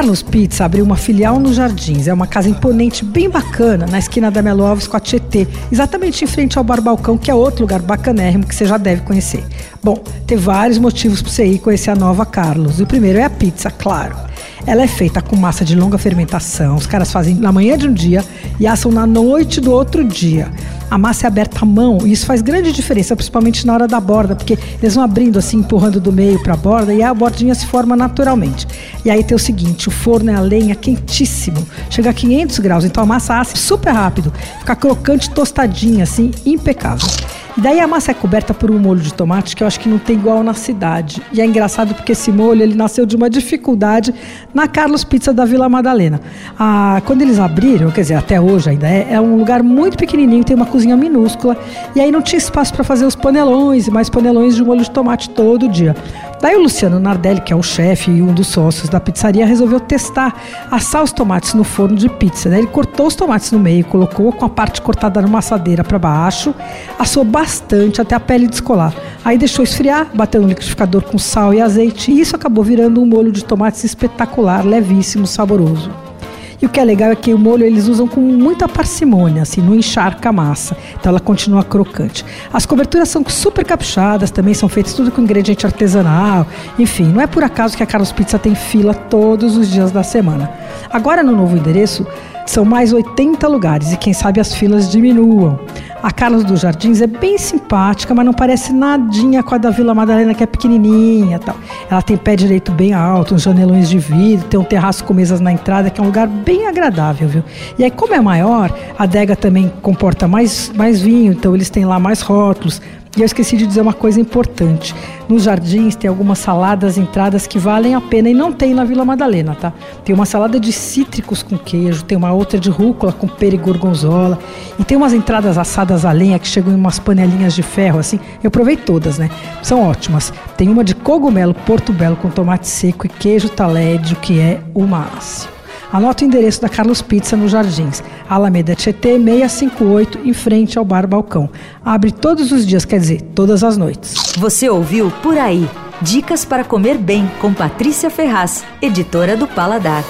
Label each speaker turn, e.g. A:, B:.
A: Carlos Pizza abriu uma filial nos Jardins. É uma casa imponente, bem bacana, na esquina da Melo Alves com a Tietê, exatamente em frente ao Bar Balcão, que é outro lugar bacanérrimo que você já deve conhecer. Bom, tem vários motivos para você ir conhecer a nova Carlos. O primeiro é a pizza, claro. Ela é feita com massa de longa fermentação. Os caras fazem na manhã de um dia e assam na noite do outro dia. A massa é aberta à mão e isso faz grande diferença, principalmente na hora da borda, porque eles vão abrindo assim, empurrando do meio para a borda e a bordinha se forma naturalmente. E aí tem o seguinte, o forno é a lenha quentíssimo, chega a 500 graus, então a massa assa super rápido, fica crocante, tostadinha assim, impecável. E daí a massa é coberta por um molho de tomate que eu acho que não tem igual na cidade. E é engraçado porque esse molho ele nasceu de uma dificuldade na Carlos Pizza da Vila Madalena. Ah, quando eles abriram, quer dizer, até hoje ainda é, é um lugar muito pequenininho, tem uma cozinha minúscula. E aí não tinha espaço para fazer os panelões e mais panelões de molho de tomate todo dia. Daí o Luciano Nardelli, que é o chefe e um dos sócios da pizzaria, resolveu testar assar os tomates no forno de pizza. Ele cortou os tomates no meio, colocou com a parte cortada numa assadeira para baixo, assou bastante até a pele descolar. Aí deixou esfriar, bateu no liquidificador com sal e azeite e isso acabou virando um molho de tomates espetacular, levíssimo, saboroso. E o que é legal é que o molho eles usam com muita parcimônia, assim, não encharca a massa. Então ela continua crocante. As coberturas são super caprichadas, também são feitas tudo com ingrediente artesanal. Enfim, não é por acaso que a Carlos Pizza tem fila todos os dias da semana. Agora no novo endereço, são mais 80 lugares e quem sabe as filas diminuam. A Carlos dos Jardins é bem simpática, mas não parece nadinha com a da Vila Madalena, que é pequenininha tal. Ela tem pé direito bem alto, uns janelões de vidro, tem um terraço com mesas na entrada, que é um lugar bem agradável, viu? E aí, como é maior, a adega também comporta mais, mais vinho, então eles têm lá mais rótulos, e eu esqueci de dizer uma coisa importante. Nos jardins tem algumas saladas, entradas que valem a pena e não tem na Vila Madalena, tá? Tem uma salada de cítricos com queijo, tem uma outra de rúcula com pera e gorgonzola, e tem umas entradas assadas a lenha que chegam em umas panelinhas de ferro, assim. Eu provei todas, né? São ótimas. Tem uma de cogumelo portobello com tomate seco e queijo talédio, que é o máximo. Anota o endereço da Carlos Pizza nos Jardins, Alameda Tietê 658, em frente ao Bar Balcão. Abre todos os dias, quer dizer, todas as noites.
B: Você ouviu Por Aí. Dicas para comer bem com Patrícia Ferraz, editora do Paladar.